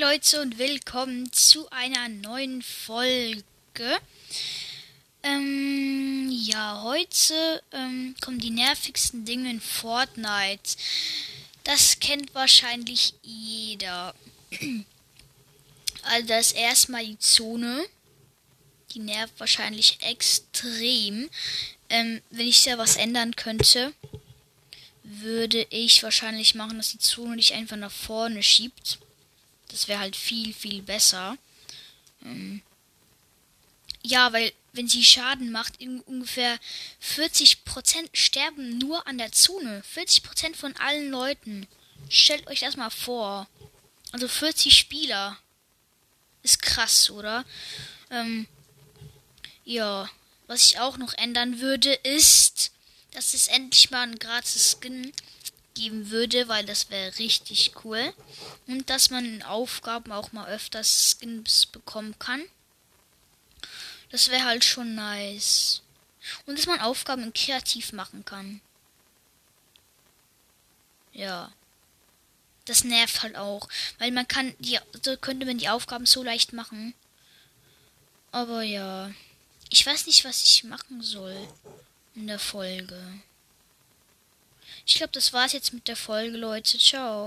Leute und willkommen zu einer neuen Folge. Ähm, ja, heute ähm, kommen die nervigsten Dinge in Fortnite. Das kennt wahrscheinlich jeder. Also das erstmal die Zone. Die nervt wahrscheinlich extrem. Ähm, wenn ich da was ändern könnte, würde ich wahrscheinlich machen, dass die Zone dich einfach nach vorne schiebt. Das wäre halt viel, viel besser. Ähm ja, weil wenn sie Schaden macht, ungefähr 40% sterben nur an der Zone. 40% von allen Leuten. Stellt euch das mal vor. Also 40 Spieler. Ist krass, oder? Ähm ja, was ich auch noch ändern würde, ist, dass es endlich mal ein gratis Skin geben würde, weil das wäre richtig cool. Und dass man in Aufgaben auch mal öfters Skins bekommen kann. Das wäre halt schon nice. Und dass man Aufgaben kreativ machen kann. Ja. Das nervt halt auch. Weil man kann die, so könnte man die Aufgaben so leicht machen. Aber ja. Ich weiß nicht, was ich machen soll in der Folge. Ich glaube, das war's jetzt mit der Folge, Leute. Ciao.